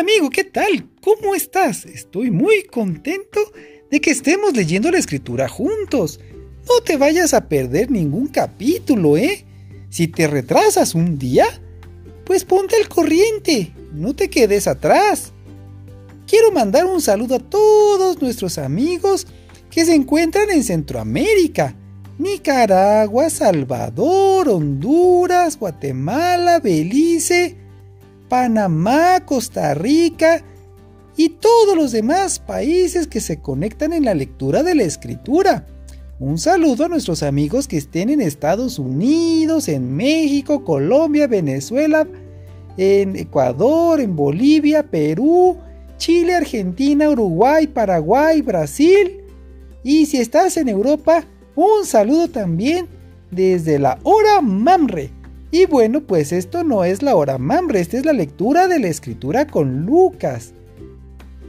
Amigo, ¿qué tal? ¿Cómo estás? Estoy muy contento de que estemos leyendo la escritura juntos. No te vayas a perder ningún capítulo, ¿eh? Si te retrasas un día, pues ponte al corriente, no te quedes atrás. Quiero mandar un saludo a todos nuestros amigos que se encuentran en Centroamérica, Nicaragua, Salvador, Honduras, Guatemala, Belice, Panamá, Costa Rica y todos los demás países que se conectan en la lectura de la escritura. Un saludo a nuestros amigos que estén en Estados Unidos, en México, Colombia, Venezuela, en Ecuador, en Bolivia, Perú, Chile, Argentina, Uruguay, Paraguay, Brasil. Y si estás en Europa, un saludo también desde la hora Mamre. Y bueno, pues esto no es la hora Mamre, esta es la lectura de la escritura con Lucas.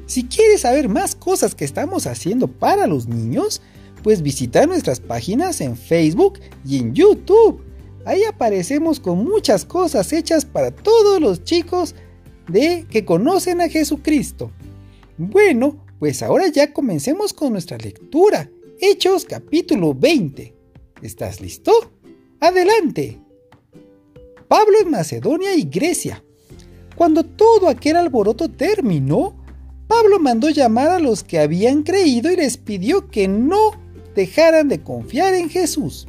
Si quieres saber más cosas que estamos haciendo para los niños, pues visita nuestras páginas en Facebook y en YouTube. Ahí aparecemos con muchas cosas hechas para todos los chicos de que conocen a Jesucristo. Bueno, pues ahora ya comencemos con nuestra lectura. Hechos capítulo 20. ¿Estás listo? Adelante. Pablo en Macedonia y Grecia. Cuando todo aquel alboroto terminó, Pablo mandó llamar a los que habían creído y les pidió que no dejaran de confiar en Jesús.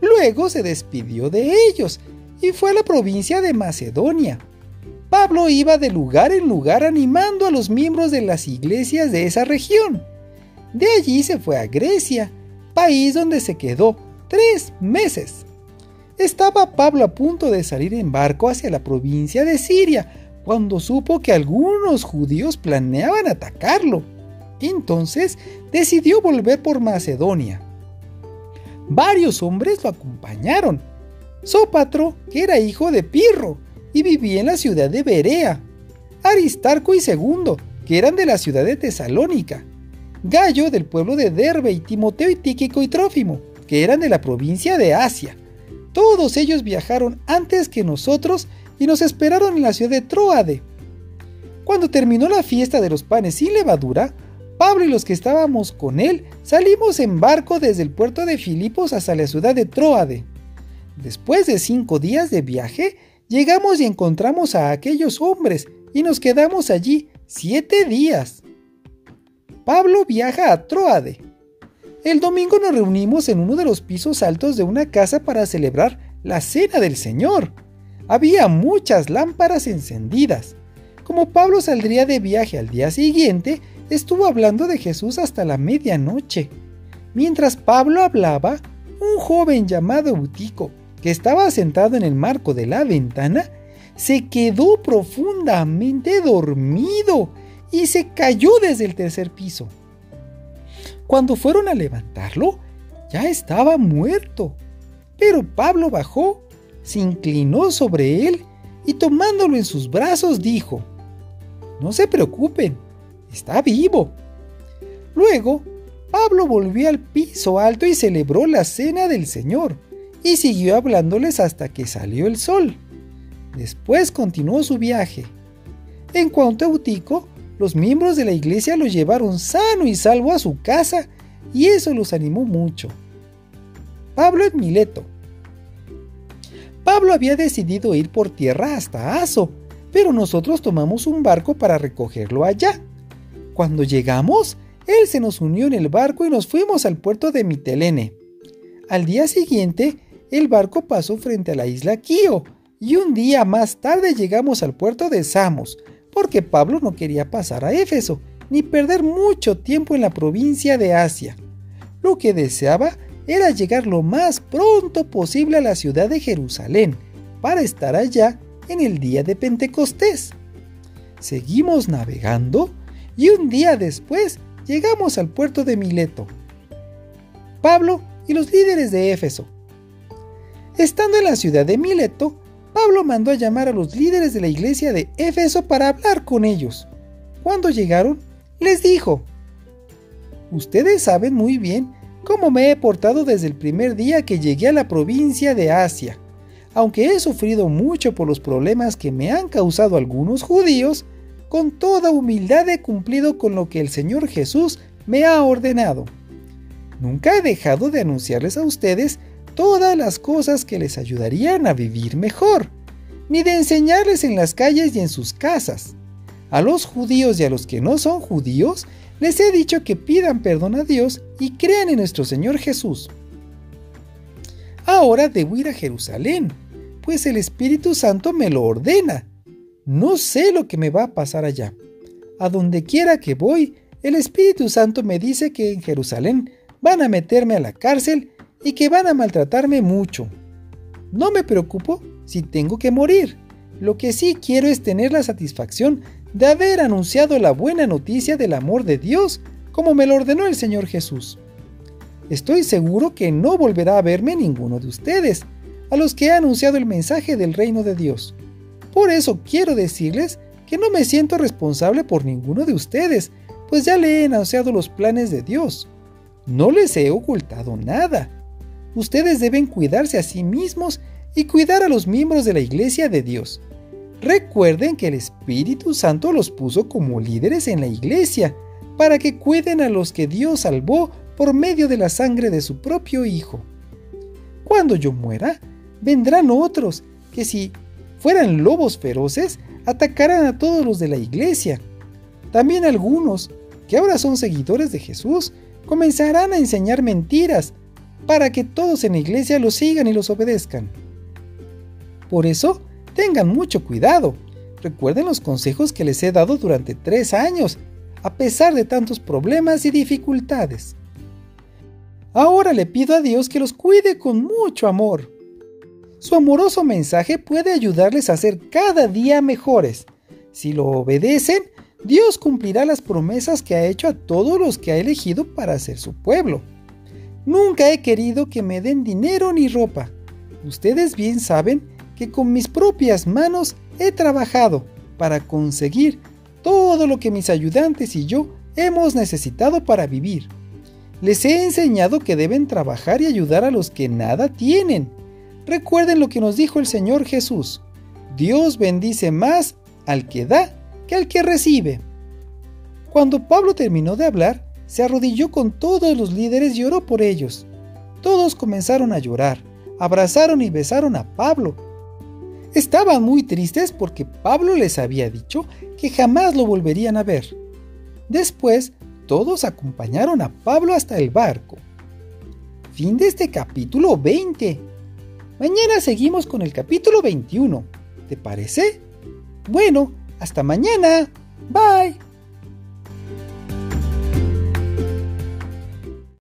Luego se despidió de ellos y fue a la provincia de Macedonia. Pablo iba de lugar en lugar animando a los miembros de las iglesias de esa región. De allí se fue a Grecia, país donde se quedó tres meses. Estaba Pablo a punto de salir en barco hacia la provincia de Siria, cuando supo que algunos judíos planeaban atacarlo. Entonces decidió volver por Macedonia. Varios hombres lo acompañaron. Sópatro, que era hijo de Pirro y vivía en la ciudad de Berea. Aristarco y Segundo, que eran de la ciudad de Tesalónica. Gallo del pueblo de Derbe y Timoteo y Tíquico y Trófimo, que eran de la provincia de Asia. Todos ellos viajaron antes que nosotros y nos esperaron en la ciudad de Troade. Cuando terminó la fiesta de los panes sin levadura, Pablo y los que estábamos con él salimos en barco desde el puerto de Filipos hasta la ciudad de Troade. Después de cinco días de viaje, llegamos y encontramos a aquellos hombres y nos quedamos allí siete días. Pablo viaja a Troade. El domingo nos reunimos en uno de los pisos altos de una casa para celebrar la Cena del Señor. Había muchas lámparas encendidas. Como Pablo saldría de viaje al día siguiente, estuvo hablando de Jesús hasta la medianoche. Mientras Pablo hablaba, un joven llamado Eutico, que estaba sentado en el marco de la ventana, se quedó profundamente dormido y se cayó desde el tercer piso. Cuando fueron a levantarlo, ya estaba muerto. Pero Pablo bajó, se inclinó sobre él y tomándolo en sus brazos dijo, No se preocupen, está vivo. Luego, Pablo volvió al piso alto y celebró la cena del Señor y siguió hablándoles hasta que salió el sol. Después continuó su viaje. En cuanto a Eutico, los miembros de la iglesia lo llevaron sano y salvo a su casa y eso los animó mucho. Pablo en Mileto. Pablo había decidido ir por tierra hasta Aso, pero nosotros tomamos un barco para recogerlo allá. Cuando llegamos, él se nos unió en el barco y nos fuimos al puerto de Mitelene. Al día siguiente, el barco pasó frente a la isla Quío, y un día más tarde llegamos al puerto de Samos, porque Pablo no quería pasar a Éfeso, ni perder mucho tiempo en la provincia de Asia. Lo que deseaba era llegar lo más pronto posible a la ciudad de Jerusalén, para estar allá en el día de Pentecostés. Seguimos navegando y un día después llegamos al puerto de Mileto. Pablo y los líderes de Éfeso. Estando en la ciudad de Mileto, Pablo mandó a llamar a los líderes de la iglesia de Éfeso para hablar con ellos. Cuando llegaron, les dijo, Ustedes saben muy bien cómo me he portado desde el primer día que llegué a la provincia de Asia. Aunque he sufrido mucho por los problemas que me han causado algunos judíos, con toda humildad he cumplido con lo que el Señor Jesús me ha ordenado. Nunca he dejado de anunciarles a ustedes todas las cosas que les ayudarían a vivir mejor, ni de enseñarles en las calles y en sus casas. A los judíos y a los que no son judíos, les he dicho que pidan perdón a Dios y crean en nuestro Señor Jesús. Ahora debo ir a Jerusalén, pues el Espíritu Santo me lo ordena. No sé lo que me va a pasar allá. A donde quiera que voy, el Espíritu Santo me dice que en Jerusalén van a meterme a la cárcel y que van a maltratarme mucho. No me preocupo si tengo que morir. Lo que sí quiero es tener la satisfacción de haber anunciado la buena noticia del amor de Dios como me lo ordenó el Señor Jesús. Estoy seguro que no volverá a verme ninguno de ustedes, a los que he anunciado el mensaje del reino de Dios. Por eso quiero decirles que no me siento responsable por ninguno de ustedes, pues ya le he anunciado los planes de Dios. No les he ocultado nada. Ustedes deben cuidarse a sí mismos y cuidar a los miembros de la iglesia de Dios. Recuerden que el Espíritu Santo los puso como líderes en la iglesia para que cuiden a los que Dios salvó por medio de la sangre de su propio Hijo. Cuando yo muera, vendrán otros que si fueran lobos feroces, atacarán a todos los de la iglesia. También algunos, que ahora son seguidores de Jesús, comenzarán a enseñar mentiras para que todos en la iglesia los sigan y los obedezcan. Por eso, tengan mucho cuidado. Recuerden los consejos que les he dado durante tres años, a pesar de tantos problemas y dificultades. Ahora le pido a Dios que los cuide con mucho amor. Su amoroso mensaje puede ayudarles a ser cada día mejores. Si lo obedecen, Dios cumplirá las promesas que ha hecho a todos los que ha elegido para ser su pueblo. Nunca he querido que me den dinero ni ropa. Ustedes bien saben que con mis propias manos he trabajado para conseguir todo lo que mis ayudantes y yo hemos necesitado para vivir. Les he enseñado que deben trabajar y ayudar a los que nada tienen. Recuerden lo que nos dijo el Señor Jesús. Dios bendice más al que da que al que recibe. Cuando Pablo terminó de hablar, se arrodilló con todos los líderes y oró por ellos. Todos comenzaron a llorar, abrazaron y besaron a Pablo. Estaban muy tristes porque Pablo les había dicho que jamás lo volverían a ver. Después, todos acompañaron a Pablo hasta el barco. Fin de este capítulo 20. Mañana seguimos con el capítulo 21. ¿Te parece? Bueno, hasta mañana. Bye.